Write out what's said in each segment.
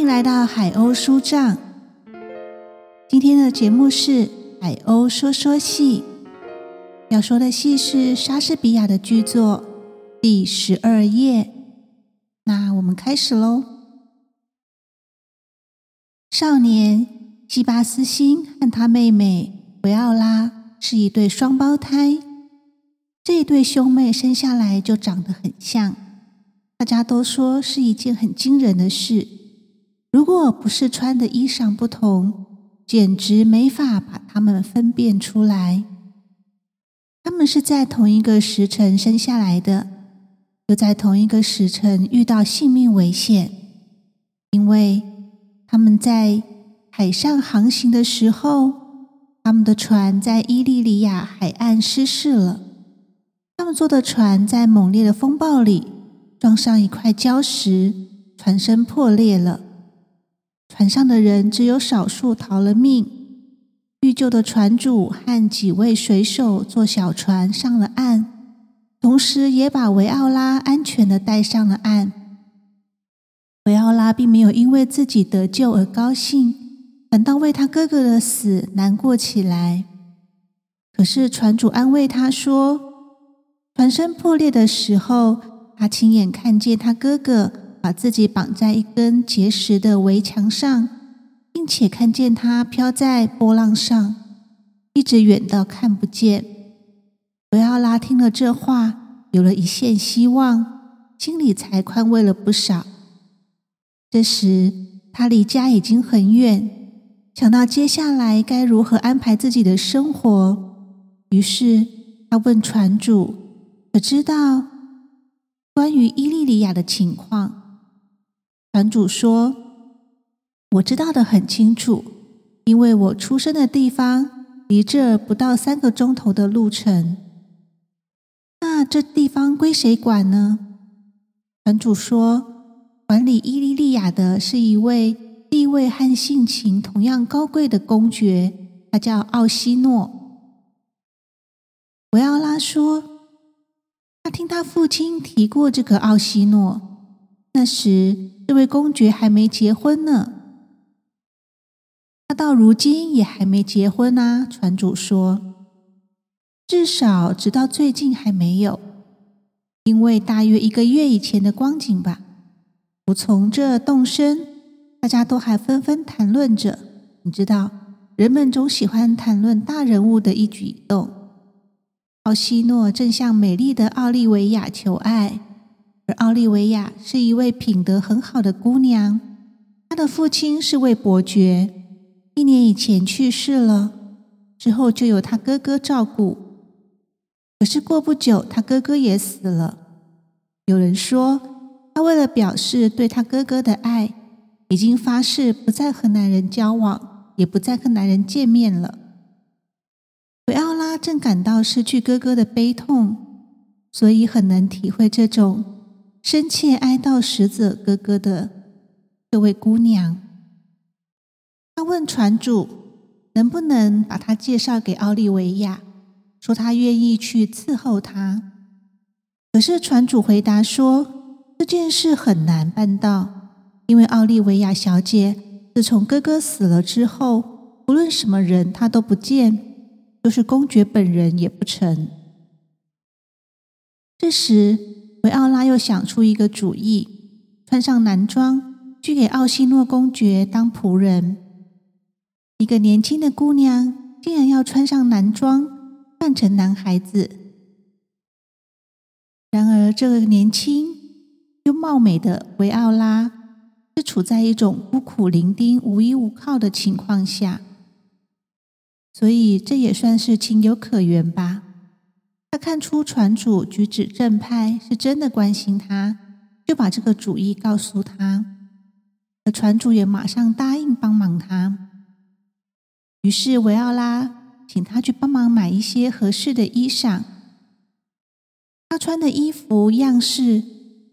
欢迎来到海鸥书帐。今天的节目是《海鸥说说戏》，要说的戏是莎士比亚的剧作《第十二夜》。那我们开始喽。少年西巴斯星和他妹妹维奥拉是一对双胞胎，这对兄妹生下来就长得很像，大家都说是一件很惊人的事。如果不是穿的衣裳不同，简直没法把他们分辨出来。他们是在同一个时辰生下来的，又在同一个时辰遇到性命危险，因为他们在海上航行的时候，他们的船在伊利里亚海岸失事了。他们坐的船在猛烈的风暴里撞上一块礁石，船身破裂了。船上的人只有少数逃了命，遇救的船主和几位水手坐小船上了岸，同时也把维奥拉安全的带上了岸。维奥拉并没有因为自己得救而高兴，反倒为他哥哥的死难过起来。可是船主安慰他说，船身破裂的时候，他亲眼看见他哥哥。把自己绑在一根结实的围墙上，并且看见它飘在波浪上，一直远到看不见。维奥拉听了这话，有了一线希望，心里才宽慰了不少。这时，他离家已经很远，想到接下来该如何安排自己的生活，于是他问船主：“可知道关于伊利里亚的情况？”船主说：“我知道的很清楚，因为我出生的地方离这不到三个钟头的路程。那这地方归谁管呢？”船主说：“管理伊利利亚的是一位地位和性情同样高贵的公爵，他叫奥西诺。”维奥拉说：“他听他父亲提过这个奥西诺，那时。”这位公爵还没结婚呢，他到如今也还没结婚啊。船主说：“至少直到最近还没有，因为大约一个月以前的光景吧。我从这动身，大家都还纷纷谈论着。你知道，人们总喜欢谈论大人物的一举一动。奥西诺正向美丽的奥利维亚求爱。”而奥利维亚是一位品德很好的姑娘，她的父亲是位伯爵，一年以前去世了，之后就由她哥哥照顾。可是过不久，她哥哥也死了。有人说，她为了表示对她哥哥的爱，已经发誓不再和男人交往，也不再和男人见面了。维奥拉正感到失去哥哥的悲痛，所以很能体会这种。深切哀悼死者哥哥的这位姑娘，他问船主能不能把他介绍给奥利维亚，说他愿意去伺候他。可是船主回答说这件事很难办到，因为奥利维亚小姐自从哥哥死了之后，无论什么人她都不见，就是公爵本人也不成。这时。维奥拉又想出一个主意，穿上男装，去给奥西诺公爵当仆人。一个年轻的姑娘竟然要穿上男装，扮成男孩子。然而，这个年轻又貌美的维奥拉是处在一种孤苦伶仃、无依无靠的情况下，所以这也算是情有可原吧。他看出船主举止正派，是真的关心他，就把这个主意告诉他，而船主也马上答应帮忙他。于是维奥拉请他去帮忙买一些合适的衣裳。他穿的衣服样式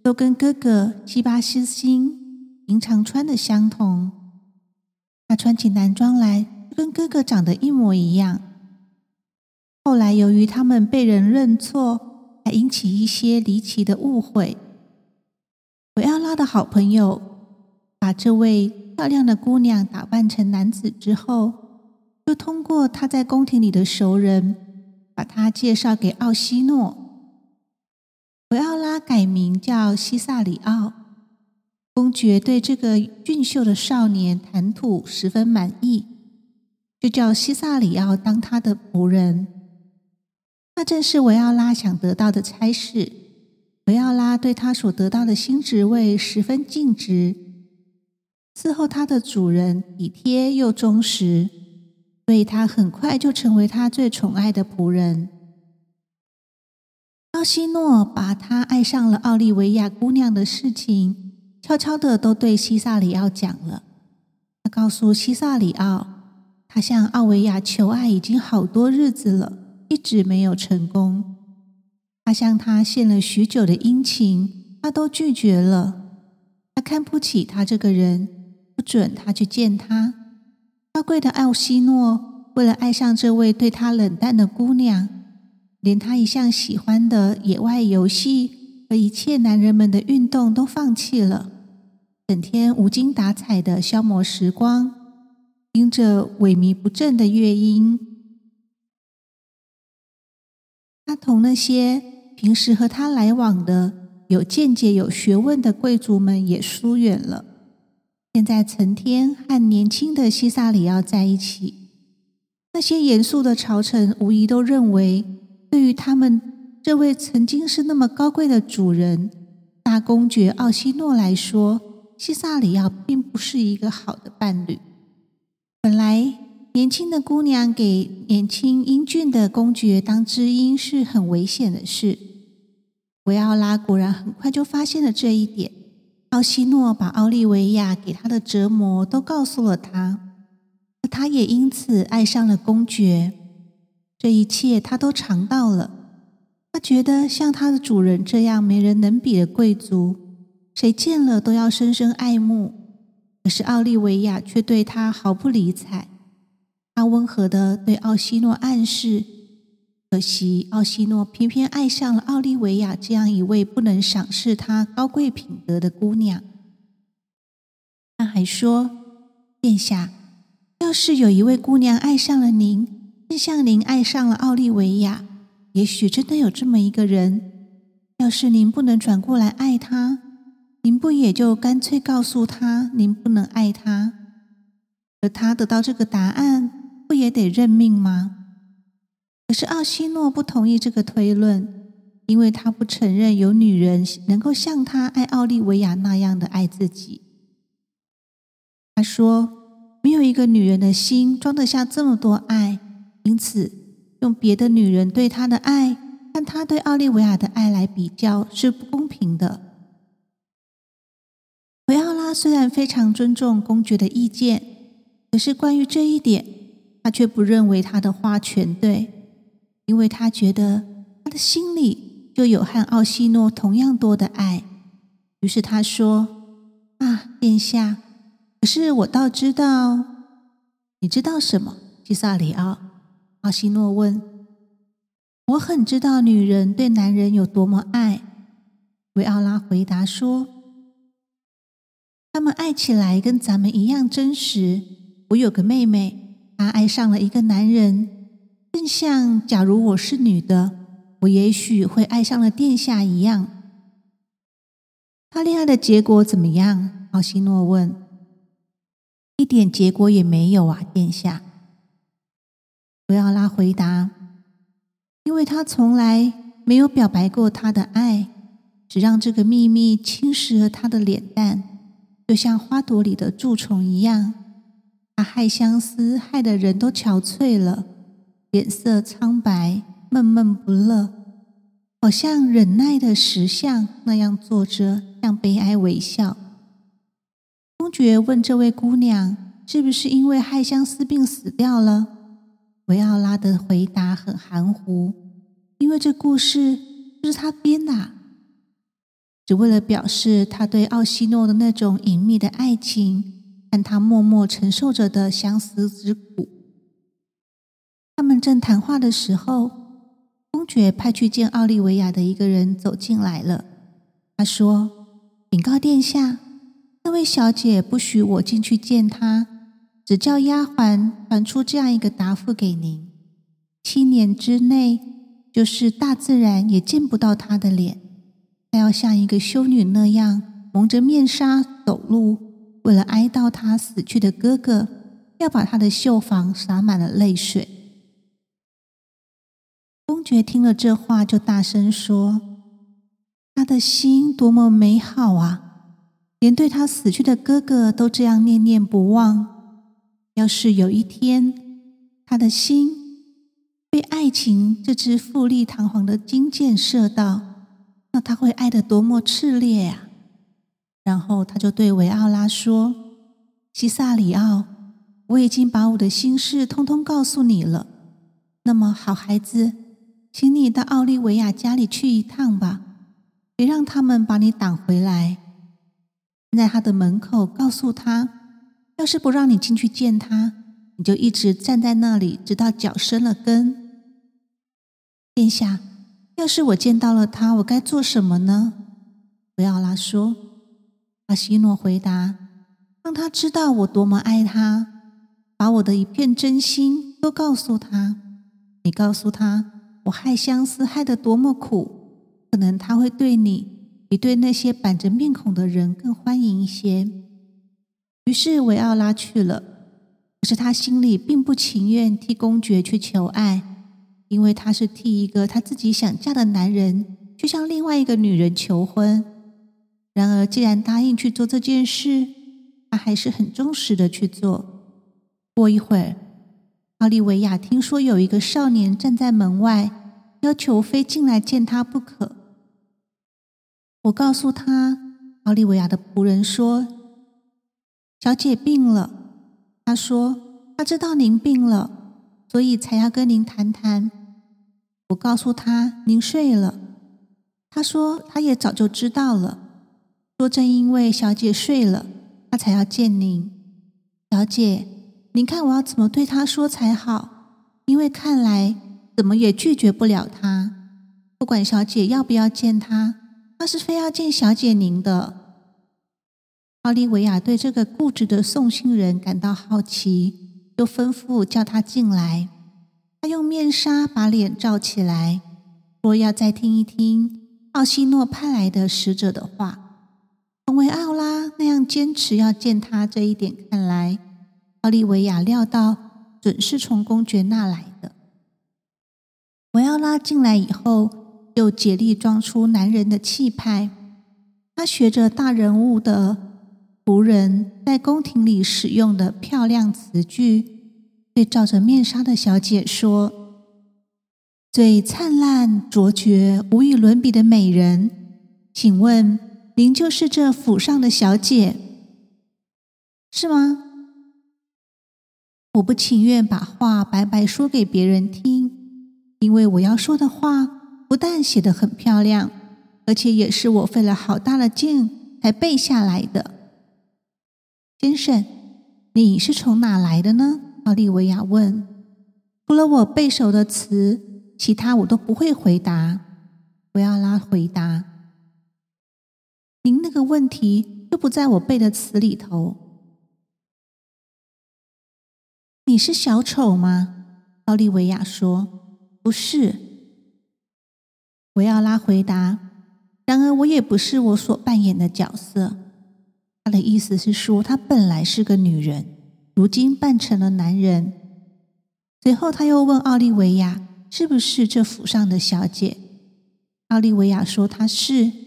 都跟哥哥基巴斯星平常穿的相同。他穿起男装来，跟哥哥长得一模一样。后来，由于他们被人认错，还引起一些离奇的误会。维奥拉的好朋友把这位漂亮的姑娘打扮成男子之后，就通过他在宫廷里的熟人，把她介绍给奥西诺。维奥拉改名叫西萨里奥。公爵对这个俊秀的少年谈吐十分满意，就叫西萨里奥当他的仆人。那正是维奥拉想得到的差事。维奥拉对他所得到的新职位十分尽职，伺候他的主人体贴又忠实，所以他很快就成为他最宠爱的仆人。奥西诺把他爱上了奥利维亚姑娘的事情。悄悄的都对西萨里奥讲了。他告诉西萨里奥，他向奥维亚求爱已经好多日子了，一直没有成功。他向他献了许久的殷勤，他都拒绝了。他看不起他这个人，不准他去见他。高贵的奥西诺为了爱上这位对他冷淡的姑娘，连他一向喜欢的野外游戏和一切男人们的运动都放弃了。整天无精打采的消磨时光，听着萎靡不振的乐音。同那些平时和他来往的有见解、有学问的贵族们也疏远了。现在成天和年轻的西萨里奥在一起，那些严肃的朝臣无疑都认为，对于他们这位曾经是那么高贵的主人大公爵奥西诺来说。西萨里奥并不是一个好的伴侣。本来，年轻的姑娘给年轻英俊的公爵当知音是很危险的事。维奥拉果然很快就发现了这一点。奥西诺把奥利维亚给他的折磨都告诉了他，他也因此爱上了公爵。这一切他都尝到了。他觉得像他的主人这样没人能比的贵族。谁见了都要深深爱慕，可是奥利维亚却对他毫不理睬。他温和的对奥西诺暗示，可惜奥西诺偏偏爱上了奥利维亚这样一位不能赏识他高贵品德的姑娘。他还说：“殿下，要是有一位姑娘爱上了您，正像您爱上了奥利维亚，也许真的有这么一个人。要是您不能转过来爱她。”您不也就干脆告诉她您不能爱她，而他得到这个答案，不也得认命吗？可是奥西诺不同意这个推论，因为他不承认有女人能够像他爱奥利维亚那样的爱自己。他说，没有一个女人的心装得下这么多爱，因此用别的女人对他的爱和他对奥利维亚的爱来比较是不公平的。维奥拉虽然非常尊重公爵的意见，可是关于这一点，他却不认为他的话全对，因为他觉得他的心里就有和奥西诺同样多的爱。于是他说：“啊，殿下，可是我倒知道，你知道什么？”基萨里奥，奥西诺问：“我很知道女人对男人有多么爱。”维奥拉回答说。他们爱起来跟咱们一样真实。我有个妹妹，她爱上了一个男人，正像假如我是女的，我也许会爱上了殿下一样。他恋爱的结果怎么样？奥西诺问。一点结果也没有啊，殿下。维奥拉回答。因为他从来没有表白过他的爱，只让这个秘密侵蚀了他的脸蛋。就像花朵里的蛀虫一样，他害相思，害得人都憔悴了，脸色苍白，闷闷不乐，好像忍耐的石像那样坐着，像悲哀微笑。公爵问这位姑娘：“是不是因为害相思病死掉了？”维奥拉的回答很含糊：“因为这故事是他编的。”只为了表示他对奥西诺的那种隐秘的爱情，和他默默承受着的相思之苦。他们正谈话的时候，公爵派去见奥利维亚的一个人走进来了。他说：“禀告殿下，那位小姐不许我进去见她，只叫丫鬟传出这样一个答复给您：七年之内，就是大自然也见不到她的脸。她要像一个修女那样蒙着面纱走路，为了哀悼他死去的哥哥，要把他的绣房洒满了泪水。公爵听了这话，就大声说：“他的心多么美好啊！”连对他死去的哥哥都这样念念不忘。要是有一天他的心被爱情这支富丽堂皇的金箭射到，那他会爱得多么炽烈呀！然后他就对维奥拉说：“西萨里奥，我已经把我的心事通通告诉你了。那么，好孩子，请你到奥利维亚家里去一趟吧，别让他们把你挡回来。”在他的门口，告诉他：要是不让你进去见他，你就一直站在那里，直到脚生了根。殿下，要是我见到了他，我该做什么呢？维奥拉说。阿西诺回答：让他知道我多么爱他，把我的一片真心都告诉他。你告诉他，我害相思害得多么苦，可能他会对你。比对那些板着面孔的人更欢迎一些。于是维奥拉去了，可是他心里并不情愿替公爵去求爱，因为他是替一个他自己想嫁的男人去向另外一个女人求婚。然而，既然答应去做这件事，他还是很忠实的去做。过一会儿，奥利维亚听说有一个少年站在门外，要求非进来见他不可。我告诉他，奥利维亚的仆人说：“小姐病了。”他说：“他知道您病了，所以才要跟您谈谈。”我告诉他：“您睡了。”他说：“他也早就知道了。”说：“正因为小姐睡了，他才要见您。”小姐，您看我要怎么对他说才好？因为看来怎么也拒绝不了他。不管小姐要不要见他。他是非要见小姐您的。奥利维亚对这个固执的送信人感到好奇，就吩咐叫他进来。他用面纱把脸罩起来，说要再听一听奥西诺派来的使者的话。从维奥拉那样坚持要见他这一点看来，奥利维亚料到准是从公爵那来的。维奥拉进来以后。又竭力装出男人的气派，他学着大人物的仆人在宫廷里使用的漂亮词句，对照着面纱的小姐说：“最灿烂、卓绝、无与伦比的美人，请问您就是这府上的小姐，是吗？”我不情愿把话白白说给别人听，因为我要说的话。不但写得很漂亮，而且也是我费了好大的劲才背下来的。先生，你是从哪来的呢？奥利维亚问。除了我背熟的词，其他我都不会回答。维奥拉回答：“您那个问题又不在我背的词里头。”你是小丑吗？奥利维亚说：“不是。”维奥拉回答：“然而，我也不是我所扮演的角色。”他的意思是说，他本来是个女人，如今扮成了男人。随后，他又问奥利维亚：“是不是这府上的小姐？”奥利维亚说：“她是。”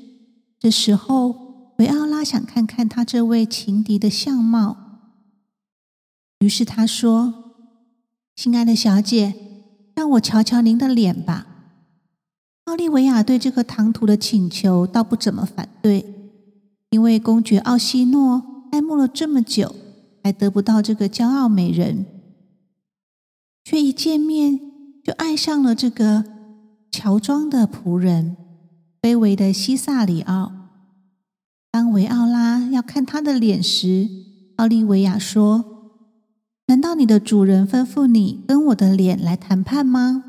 这时候，维奥拉想看看他这位情敌的相貌，于是他说：“亲爱的小姐，让我瞧瞧您的脸吧。”奥利维亚对这个唐突的请求倒不怎么反对，因为公爵奥西诺爱慕了这么久，还得不到这个骄傲美人，却一见面就爱上了这个乔装的仆人。卑微的西萨里奥。当维奥拉要看他的脸时，奥利维亚说：“难道你的主人吩咐你跟我的脸来谈判吗？”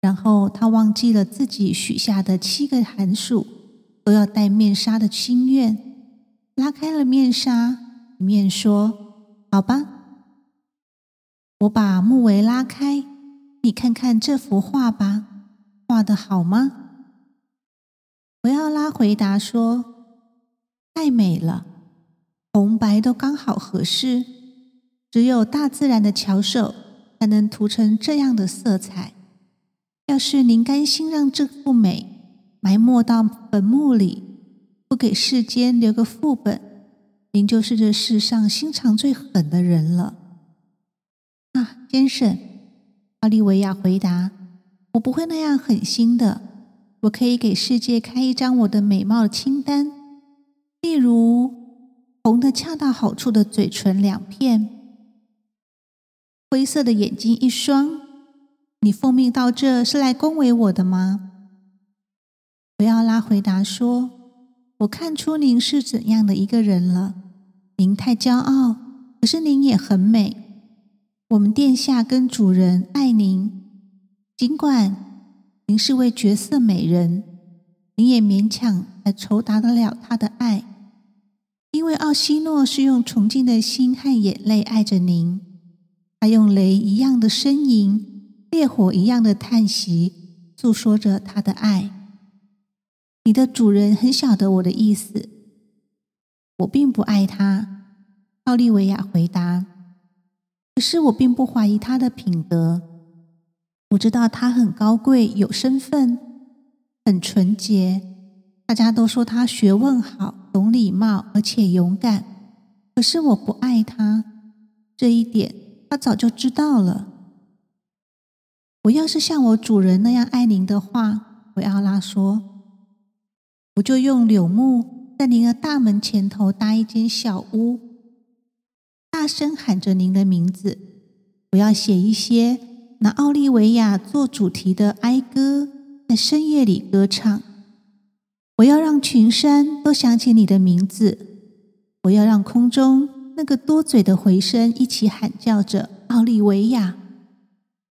然后他忘记了自己许下的七个寒暑都要戴面纱的心愿，拉开了面纱，一面说：“好吧，我把木围拉开，你看看这幅画吧，画的好吗？”维奥拉回答说：“太美了，红白都刚好合适，只有大自然的巧手才能涂成这样的色彩。要是您甘心让这幅美埋没到坟墓里，不给世间留个副本，您就是这世上心肠最狠的人了。”啊，先生，奥利维亚回答：“我不会那样狠心的。”我可以给世界开一张我的美貌清单，例如红的恰到好处的嘴唇两片，灰色的眼睛一双。你奉命到这是来恭维我的吗？维奥拉回答说：“我看出您是怎样的一个人了。您太骄傲，可是您也很美。我们殿下跟主人爱您，尽管。”您是位绝色美人，您也勉强来酬答得了他的爱，因为奥西诺是用崇敬的心和眼泪爱着您，他用雷一样的呻吟，烈火一样的叹息，诉说着他的爱。你的主人很晓得我的意思，我并不爱他。奥利维亚回答，可是我并不怀疑他的品德。我知道他很高贵，有身份，很纯洁。大家都说他学问好，懂礼貌，而且勇敢。可是我不爱他，这一点他早就知道了。我要是像我主人那样爱您的话，维奥拉说，我就用柳木在您的大门前头搭一间小屋，大声喊着您的名字。我要写一些。拿奥利维亚做主题的哀歌，在深夜里歌唱。我要让群山都想起你的名字。我要让空中那个多嘴的回声一起喊叫着奥利维亚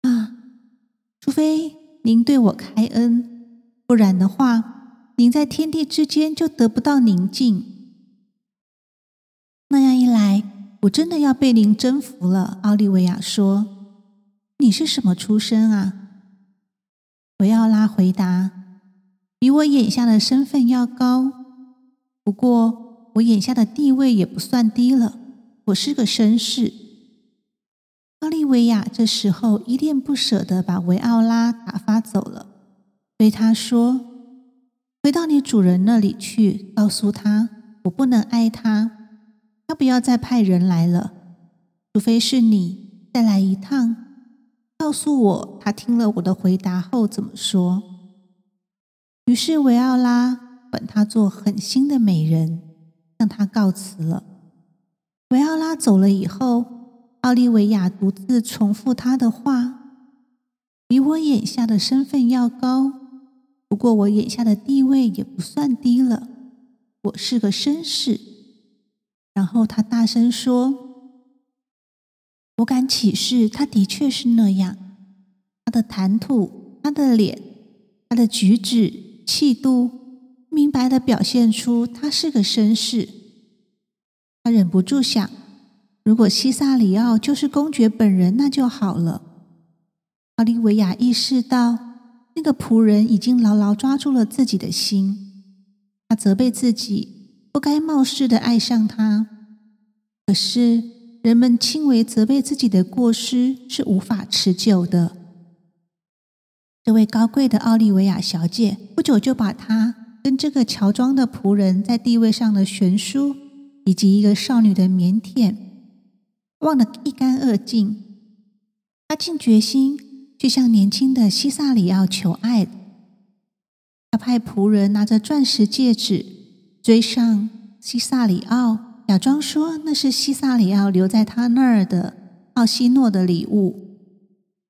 啊！除非您对我开恩，不然的话，您在天地之间就得不到宁静。那样一来，我真的要被您征服了。奥利维亚说。你是什么出身啊？维奥拉回答：“比我眼下的身份要高，不过我眼下的地位也不算低了。我是个绅士。”奥利维亚这时候依恋不舍的把维奥拉打发走了，对他说：“回到你主人那里去，告诉他我不能爱他，他不要再派人来了，除非是你再来一趟。”告诉我，他听了我的回答后怎么说？于是维奥拉管她做狠心的美人，向他告辞了。维奥拉走了以后，奥利维亚独自重复他的话：“比我眼下的身份要高，不过我眼下的地位也不算低了。我是个绅士。”然后他大声说。我敢起誓，他的确是那样。他的谈吐，他的脸，他的举止、气度，明白的表现出他是个绅士。他忍不住想：如果西萨里奥就是公爵本人，那就好了。奥利维亚意识到，那个仆人已经牢牢抓住了自己的心。他责备自己不该冒失的爱上他，可是。人们轻微责备自己的过失是无法持久的。这位高贵的奥利维亚小姐不久就把她跟这个乔装的仆人在地位上的悬殊，以及一个少女的腼腆忘得一干二净。她尽决心去向年轻的西萨里奥求爱。她派仆人拿着钻石戒指追上西萨里奥。假装说那是西萨里奥留在他那儿的奥西诺的礼物。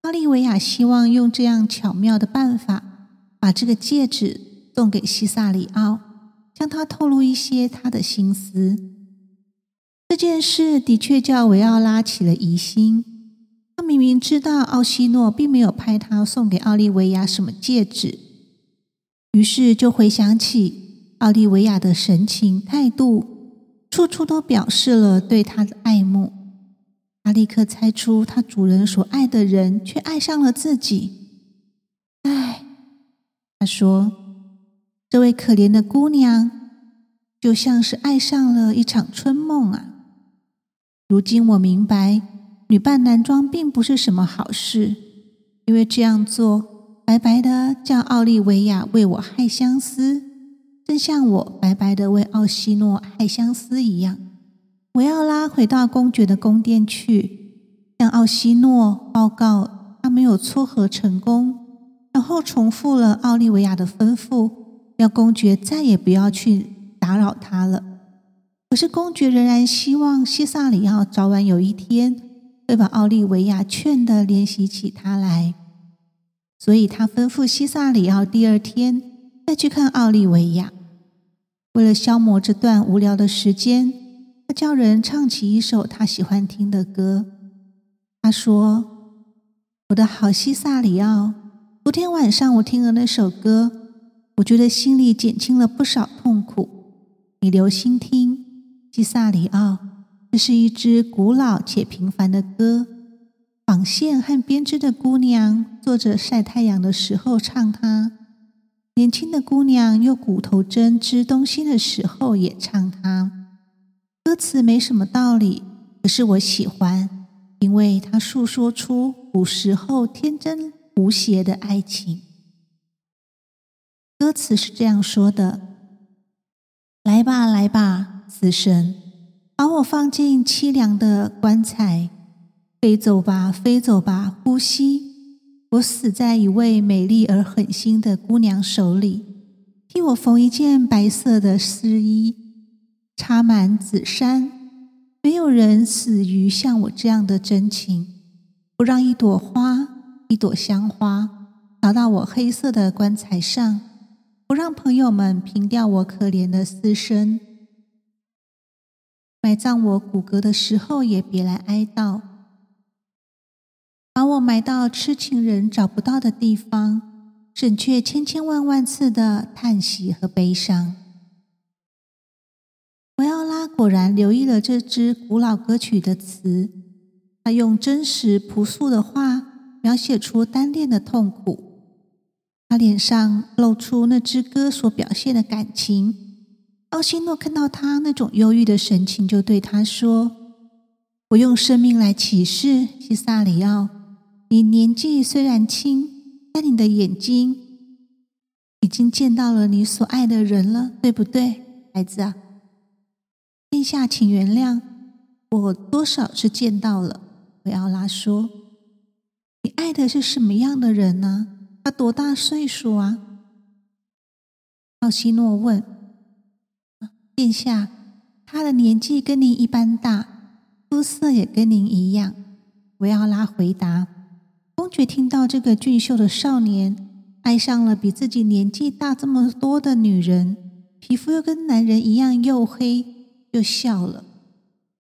奥利维亚希望用这样巧妙的办法，把这个戒指送给西萨里奥，向他透露一些他的心思。这件事的确叫维奥拉起了疑心。他明明知道奥西诺并没有派他送给奥利维亚什么戒指，于是就回想起奥利维亚的神情态度。处处都表示了对他的爱慕。他立刻猜出，他主人所爱的人却爱上了自己。唉，他说：“这位可怜的姑娘，就像是爱上了一场春梦啊！如今我明白，女扮男装并不是什么好事，因为这样做，白白的叫奥利维亚为我害相思，正像我白白的为奥西诺害相思一样。”维奥拉回到公爵的宫殿去，向奥西诺报告他没有撮合成功，然后重复了奥利维亚的吩咐，要公爵再也不要去打扰他了。可是公爵仍然希望西萨里奥早晚有一天会把奥利维亚劝得联系起他来，所以他吩咐西萨里奥第二天再去看奥利维亚。为了消磨这段无聊的时间。他叫人唱起一首他喜欢听的歌。他说：“我的好西萨里奥，昨天晚上我听了那首歌，我觉得心里减轻了不少痛苦。你留心听，西萨里奥，这是一支古老且平凡的歌。纺线和编织的姑娘坐着晒太阳的时候唱它，年轻的姑娘用骨头针织东西的时候也唱它。”歌词没什么道理，可是我喜欢，因为它诉说出古时候天真无邪的爱情。歌词是这样说的：“来吧，来吧，死神，把我放进凄凉的棺材，飞走吧，飞走吧，呼吸，我死在一位美丽而狠心的姑娘手里，替我缝一件白色的丝衣。”插满紫衫，没有人死于像我这样的真情。不让一朵花，一朵香花，逃到我黑色的棺材上；不让朋友们凭吊我可怜的私生。埋葬我骨骼的时候，也别来哀悼。把我埋到痴情人找不到的地方，省却千千万万次的叹息和悲伤。维奥拉果然留意了这支古老歌曲的词，他用真实朴素的话描写出单恋的痛苦。他脸上露出那支歌所表现的感情。奥西诺看到他那种忧郁的神情，就对他说：“我用生命来启示西萨里奥，你年纪虽然轻，但你的眼睛已经见到了你所爱的人了，对不对，孩子啊？”殿下，请原谅，我多少是见到了。维奥拉说：“你爱的是什么样的人呢？他多大岁数啊？”奥西诺问。“殿下，他的年纪跟您一般大，肤色也跟您一样。”维奥拉回答。公爵听到这个俊秀的少年爱上了比自己年纪大这么多的女人，皮肤又跟男人一样黝黑。又笑了。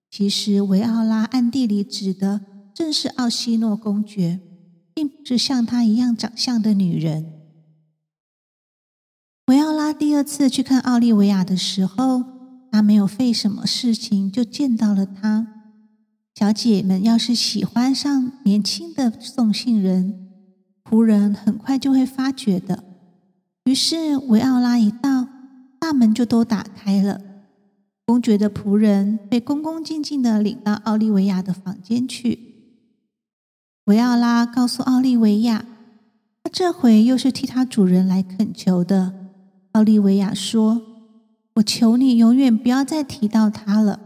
其实维奥拉暗地里指的正是奥西诺公爵，并不是像她一样长相的女人。维奥拉第二次去看奥利维亚的时候，她没有费什么事情就见到了他。小姐们要是喜欢上年轻的送信人，仆人很快就会发觉的。于是维奥拉一到，大门就都打开了。公爵的仆人被恭恭敬敬的领到奥利维亚的房间去。维奥拉告诉奥利维亚，他这回又是替他主人来恳求的。奥利维亚说：“我求你永远不要再提到他了。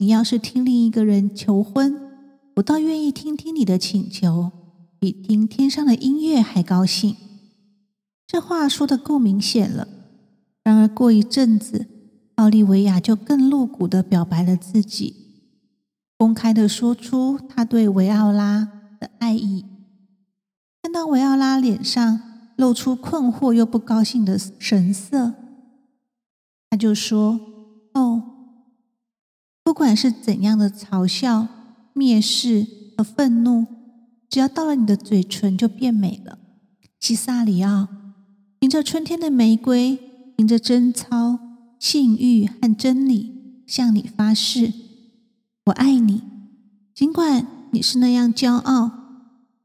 你要是听另一个人求婚，我倒愿意听听你的请求，比听天上的音乐还高兴。”这话说的够明显了。然而过一阵子。奥利维亚就更露骨的表白了自己，公开的说出他对维奥拉的爱意。看到维奥拉脸上露出困惑又不高兴的神色，他就说：“哦，不管是怎样的嘲笑、蔑视和愤怒，只要到了你的嘴唇，就变美了。”西萨里奥，凭着春天的玫瑰，凭着贞操。性欲和真理，向你发誓，我爱你，尽管你是那样骄傲，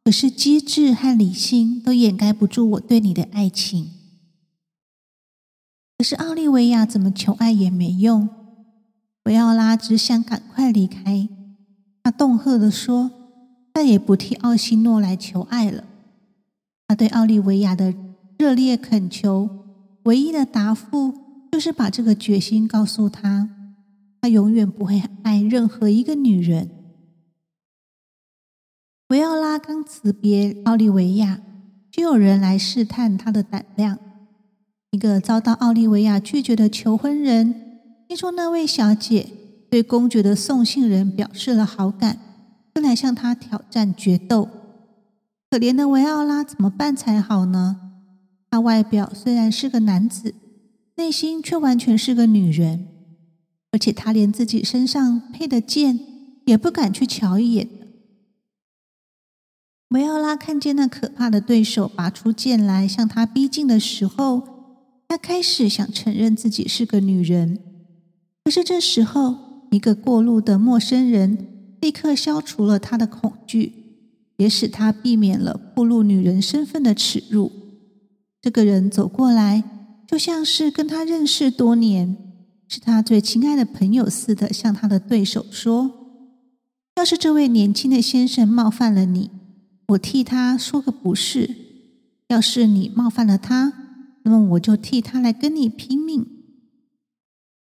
可是机智和理性都掩盖不住我对你的爱情。可是奥利维亚怎么求爱也没用，维奥拉只想赶快离开。他恫吓的说：“再也不替奥西诺来求爱了。”他对奥利维亚的热烈恳求，唯一的答复就是把这个决心告诉他：他永远不会爱任何一个女人。维奥拉刚辞别奥利维亚，就有人来试探他的胆量。一个遭到奥利维亚拒绝的求婚人，听说那位小姐对公爵的送信人表示了好感，就来向他挑战决斗。可怜的维奥拉怎么办才好呢？他外表虽然是个男子，内心却完全是个女人，而且他连自己身上配的剑也不敢去瞧一眼。维奥拉看见那可怕的对手拔出剑来向他逼近的时候，他开始想承认自己是个女人。可是这时候，一个过路的陌生人立刻消除了他的恐惧，也使他避免了暴露女人身份的耻辱。这个人走过来，就像是跟他认识多年，是他最亲爱的朋友似的，向他的对手说：“要是这位年轻的先生冒犯了你。”我替他说个不是，要是你冒犯了他，那么我就替他来跟你拼命。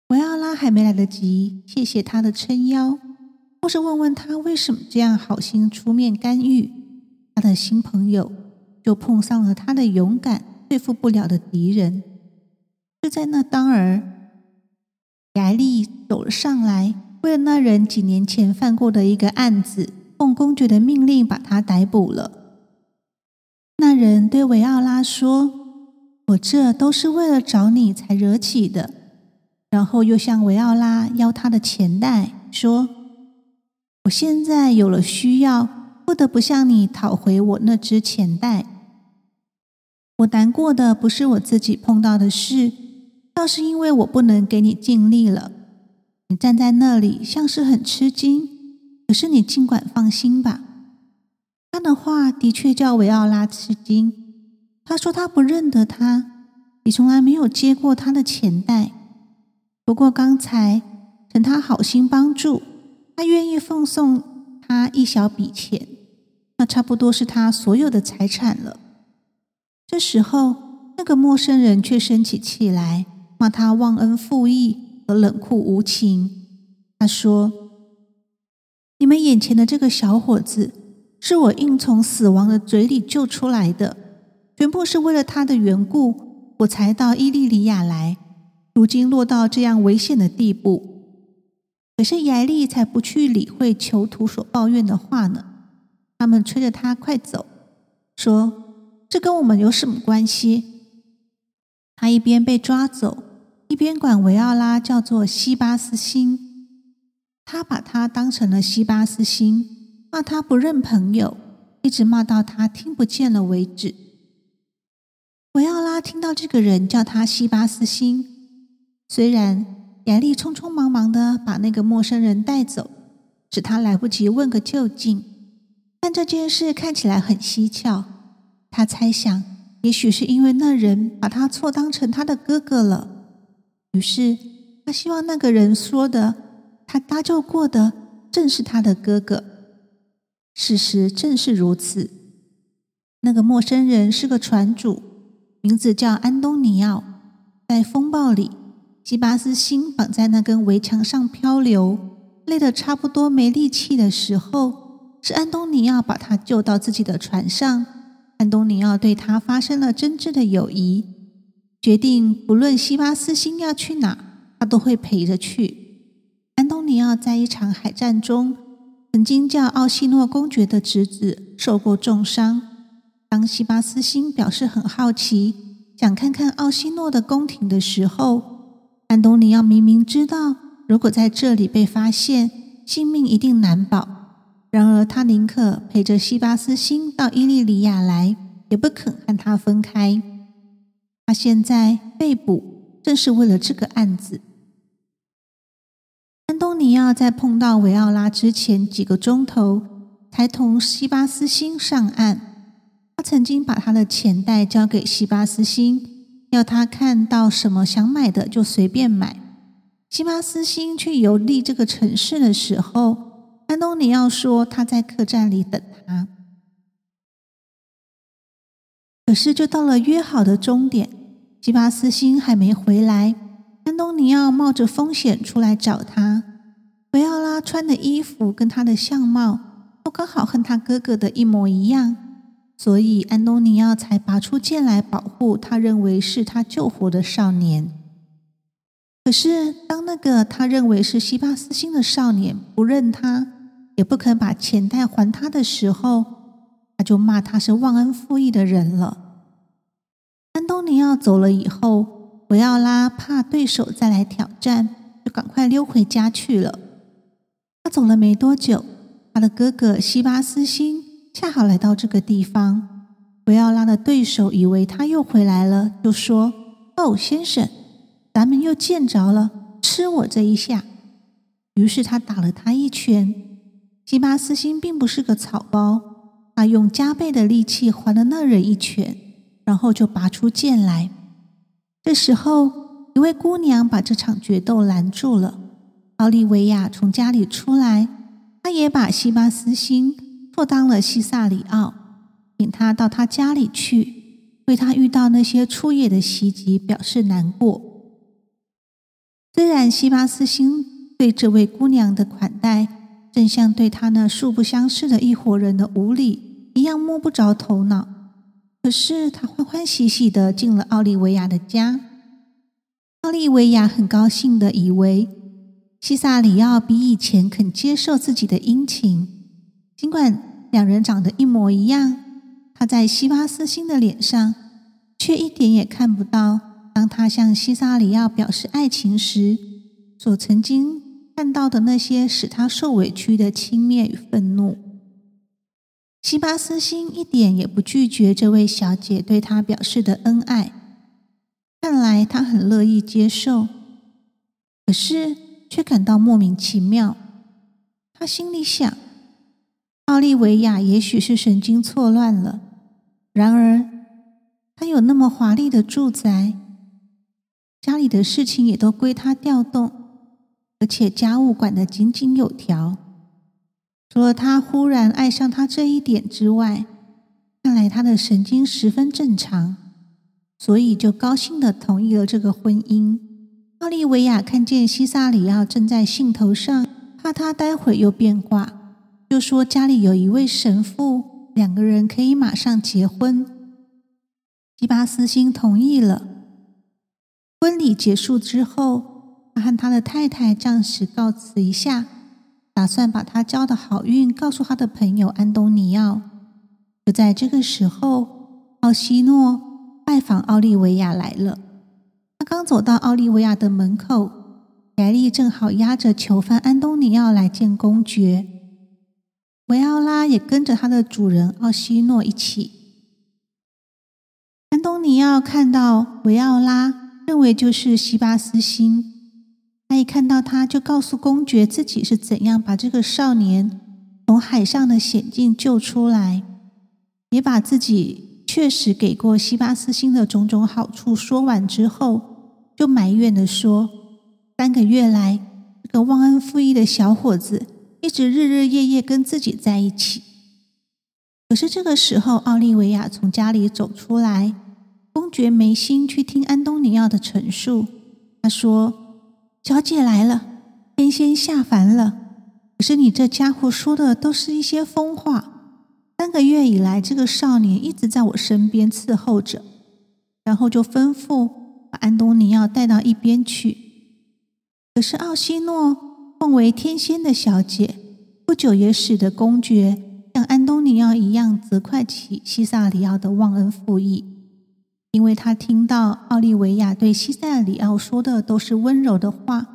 维奥拉还没来得及谢谢他的撑腰，或是问问他为什么这样好心出面干预，他的新朋友就碰上了他的勇敢对付不了的敌人。就在那当儿，雅丽走了上来，为了那人几年前犯过的一个案子。奉公爵的命令，把他逮捕了。那人对维奥拉说：“我这都是为了找你才惹起的。”然后又向维奥拉要他的钱袋，说：“我现在有了需要，不得不向你讨回我那只钱袋。我难过的不是我自己碰到的事，倒是因为我不能给你尽力了。你站在那里，像是很吃惊。”可是你尽管放心吧，他的话的确叫维奥拉吃惊。他说他不认得他，也从来没有接过他的钱袋。不过刚才趁他好心帮助，他愿意奉送他一小笔钱，那差不多是他所有的财产了。这时候，那个陌生人却生起气来，骂他忘恩负义和冷酷无情。他说。你们眼前的这个小伙子，是我硬从死亡的嘴里救出来的，全部是为了他的缘故，我才到伊利里亚来。如今落到这样危险的地步，可是雅丽才不去理会囚徒所抱怨的话呢。他们催着他快走，说：“这跟我们有什么关系？”他一边被抓走，一边管维奥拉叫做西巴斯星。他把他当成了西巴斯星，骂他不认朋友，一直骂到他听不见了为止。维奥拉听到这个人叫他西巴斯星，虽然雅丽匆匆忙忙的把那个陌生人带走，使他来不及问个究竟，但这件事看起来很蹊跷。他猜想，也许是因为那人把他错当成他的哥哥了，于是他希望那个人说的。他搭救过的正是他的哥哥，事实正是如此。那个陌生人是个船主，名字叫安东尼奥。在风暴里，基巴斯星绑在那根围墙上漂流，累得差不多没力气的时候，是安东尼奥把他救到自己的船上。安东尼奥对他发生了真挚的友谊，决定不论西巴斯星要去哪，他都会陪着去。安东尼奥在一场海战中，曾经叫奥西诺公爵的侄子受过重伤。当西巴斯星表示很好奇，想看看奥西诺的宫廷的时候，安东尼奥明明知道，如果在这里被发现，性命一定难保。然而他宁可陪着西巴斯星到伊利里亚来，也不肯和他分开。他现在被捕，正是为了这个案子。安东尼奥在碰到维奥拉之前几个钟头，才同西巴斯星上岸。他曾经把他的钱袋交给西巴斯星，要他看到什么想买的就随便买。西巴斯星去游历这个城市的时候，安东尼奥说他在客栈里等他。可是，就到了约好的终点，西巴斯星还没回来。安东尼奥冒着风险出来找他。维奥拉穿的衣服跟他的相貌都刚好和他哥哥的一模一样，所以安东尼奥才拔出剑来保护他认为是他救活的少年。可是，当那个他认为是西巴斯星的少年不认他，也不肯把钱袋还他的时候，他就骂他是忘恩负义的人了。安东尼奥走了以后，维奥拉怕对手再来挑战，就赶快溜回家去了。他走了没多久，他的哥哥西巴斯星恰好来到这个地方。维奥拉的对手以为他又回来了，就说：“哦，先生，咱们又见着了，吃我这一下。”于是他打了他一拳。西巴斯星并不是个草包。他用加倍的力气还了那人一拳，然后就拔出剑来。这时候，一位姑娘把这场决斗拦住了。奥利维亚从家里出来，他也把西巴斯星错当了西萨里奥，请他到他家里去，为他遇到那些初夜的袭击表示难过。虽然西巴斯星对这位姑娘的款待，正像对他那素不相识的一伙人的无礼。一样摸不着头脑，可是他欢欢喜喜的进了奥利维亚的家。奥利维亚很高兴的以为西萨里奥比以前肯接受自己的殷勤，尽管两人长得一模一样，他在西巴斯星的脸上却一点也看不到，当他向西萨里奥表示爱情时所曾经看到的那些使他受委屈的轻蔑与愤怒。西巴斯星一点也不拒绝这位小姐对他表示的恩爱，看来他很乐意接受，可是却感到莫名其妙。他心里想：奥利维亚也许是神经错乱了。然而，他有那么华丽的住宅，家里的事情也都归他调动，而且家务管得井井有条。除了他忽然爱上他这一点之外，看来他的神经十分正常，所以就高兴的同意了这个婚姻。奥利维亚看见西萨里奥正在兴头上，怕他待会又变卦，就说家里有一位神父，两个人可以马上结婚。基巴斯星同意了。婚礼结束之后，他和他的太太暂时告辞一下。打算把他交的好运告诉他的朋友安东尼奥。就在这个时候，奥西诺拜访奥利维亚来了。他刚走到奥利维亚的门口，莱利正好押着囚犯安东尼奥来见公爵。维奥拉也跟着他的主人奥西诺一起。安东尼奥看到维奥拉，认为就是西巴斯星。他一看到他，就告诉公爵自己是怎样把这个少年从海上的险境救出来，也把自己确实给过西巴斯星的种种好处说完之后，就埋怨的说：“三个月来，这个忘恩负义的小伙子一直日日夜夜跟自己在一起。”可是这个时候，奥利维亚从家里走出来，公爵没心去听安东尼奥的陈述，他说。小姐来了，天仙下凡了。可是你这家伙说的都是一些疯话。三个月以来，这个少年一直在我身边伺候着，然后就吩咐把安东尼奥带到一边去。可是奥西诺奉为天仙的小姐，不久也使得公爵像安东尼奥一样责怪起西萨里奥的忘恩负义。因为他听到奥利维亚对西萨里奥说的都是温柔的话，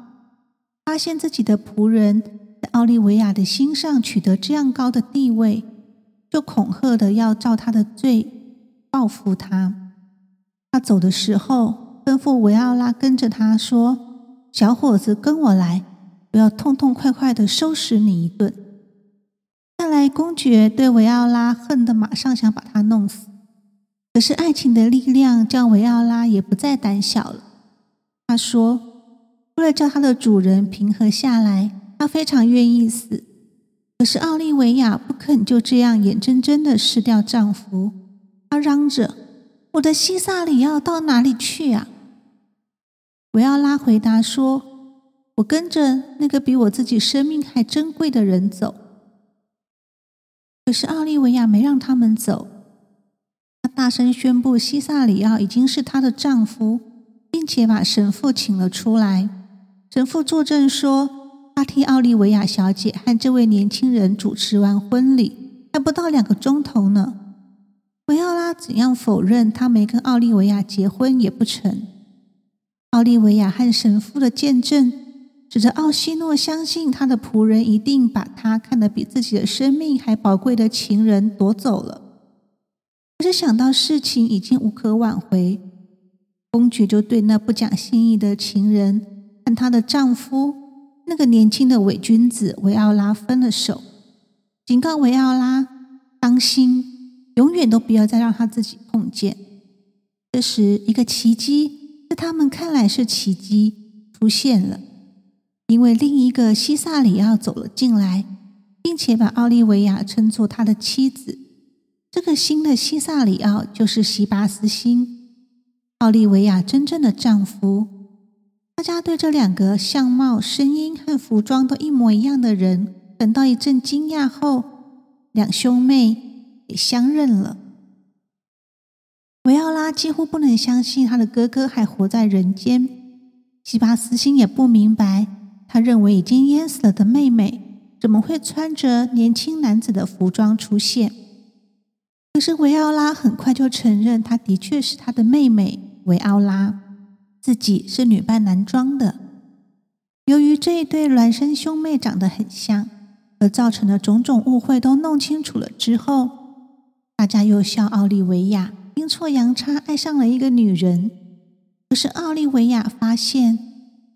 发现自己的仆人在奥利维亚的心上取得这样高的地位，就恐吓的要照他的罪报复他。他走的时候，吩咐维奥拉跟着他说：“小伙子，跟我来，我要痛痛快快的收拾你一顿。看来公爵对维奥拉恨得马上想把他弄死。可是爱情的力量叫维奥拉也不再胆小了。他说：“为了叫他的主人平和下来，他非常愿意死。可是奥利维亚不肯就这样眼睁睁的失掉丈夫。他嚷着：‘我的西萨里奥到哪里去啊？’维奥拉回答说：‘我跟着那个比我自己生命还珍贵的人走。’可是奥利维亚没让他们走。”她大声宣布，西萨里奥已经是她的丈夫，并且把神父请了出来。神父作证说，他替奥利维亚小姐和这位年轻人主持完婚礼，还不到两个钟头呢。维奥拉怎样否认他没跟奥利维亚结婚也不成。奥利维亚和神父的见证，指着奥西诺相信他的仆人一定把他看得比自己的生命还宝贵的情人夺走了。可是想到事情已经无可挽回，公爵就对那不讲信义的情人和她的丈夫那个年轻的伪君子维奥拉分了手，警告维奥拉当心，永远都不要再让他自己碰见。这时，一个奇迹在他们看来是奇迹出现了，因为另一个西萨里奥走了进来，并且把奥利维亚称作他的妻子。这个新的西萨里奥就是西巴斯星，奥利维亚真正的丈夫。大家对这两个相貌、声音和服装都一模一样的人，等到一阵惊讶后，两兄妹也相认了。维奥拉几乎不能相信他的哥哥还活在人间，西巴斯星也不明白，他认为已经淹死了的妹妹怎么会穿着年轻男子的服装出现。可是维奥拉很快就承认，她的确是他的妹妹维奥拉，自己是女扮男装的。由于这一对孪生兄妹长得很像，而造成的种种误会都弄清楚了之后，大家又笑奥利维亚阴错阳差爱上了一个女人。可是奥利维亚发现，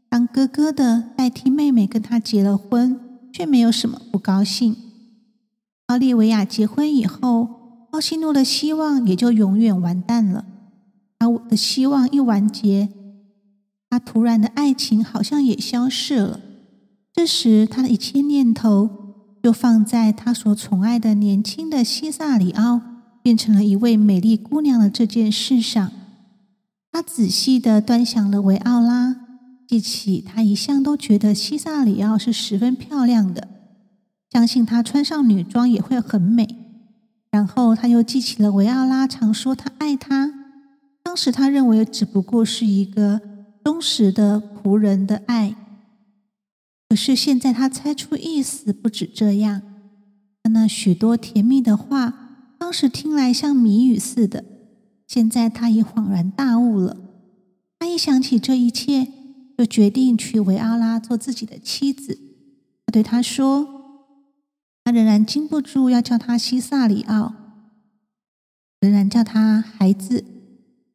当哥哥的代替妹妹跟他结了婚，却没有什么不高兴。奥利维亚结婚以后。奥西诺的希望也就永远完蛋了。他的希望一完结，他突然的爱情好像也消失了。这时，他的一切念头就放在他所宠爱的年轻的西萨里奥变成了一位美丽姑娘的这件事上。他仔细的端详了维奥拉，记起他一向都觉得西萨里奥是十分漂亮的，相信她穿上女装也会很美。然后他又记起了维奥拉常说他爱他，当时他认为只不过是一个忠实的仆人的爱，可是现在他猜出意思不止这样。他那许多甜蜜的话，当时听来像谜语似的，现在他已恍然大悟了。他一想起这一切，就决定娶维奥拉做自己的妻子。他对他说。他仍然禁不住要叫他西萨里奥，仍然叫他孩子。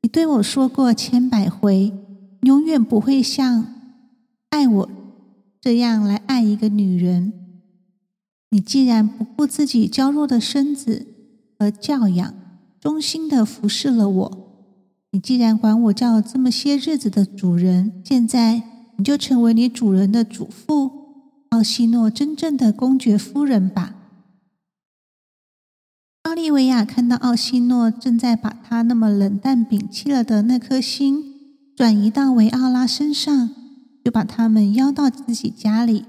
你对我说过千百回，永远不会像爱我这样来爱一个女人。你既然不顾自己娇弱的身子而教养，忠心的服侍了我，你既然管我叫这么些日子的主人，现在你就成为你主人的主妇。奥西诺真正的公爵夫人吧？奥利维亚看到奥西诺正在把他那么冷淡摒弃了的那颗心转移到维奥拉身上，就把他们邀到自己家里，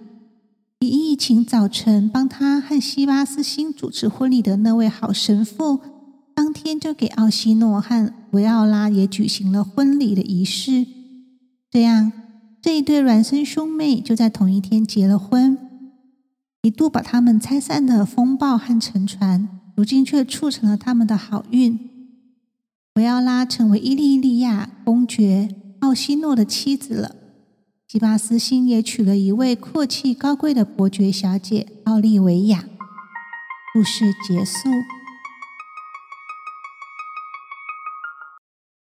以疫情早晨帮他和西巴斯星主持婚礼的那位好神父，当天就给奥西诺和维奥拉也举行了婚礼的仪式，这样。这一对孪生兄妹就在同一天结了婚，一度把他们拆散的风暴和沉船，如今却促成了他们的好运。维奥拉成为伊利利亚公爵奥西诺的妻子了，吉巴斯星也娶了一位阔气高贵的伯爵小姐奥利维亚。故事结束。